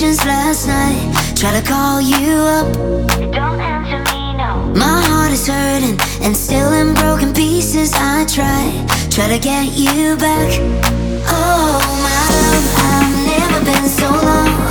visions last night. Try to call you up. Don't answer me, no. My heart is hurting and still in broken pieces. I try, try to get you back. Oh, my love, I've never been so long.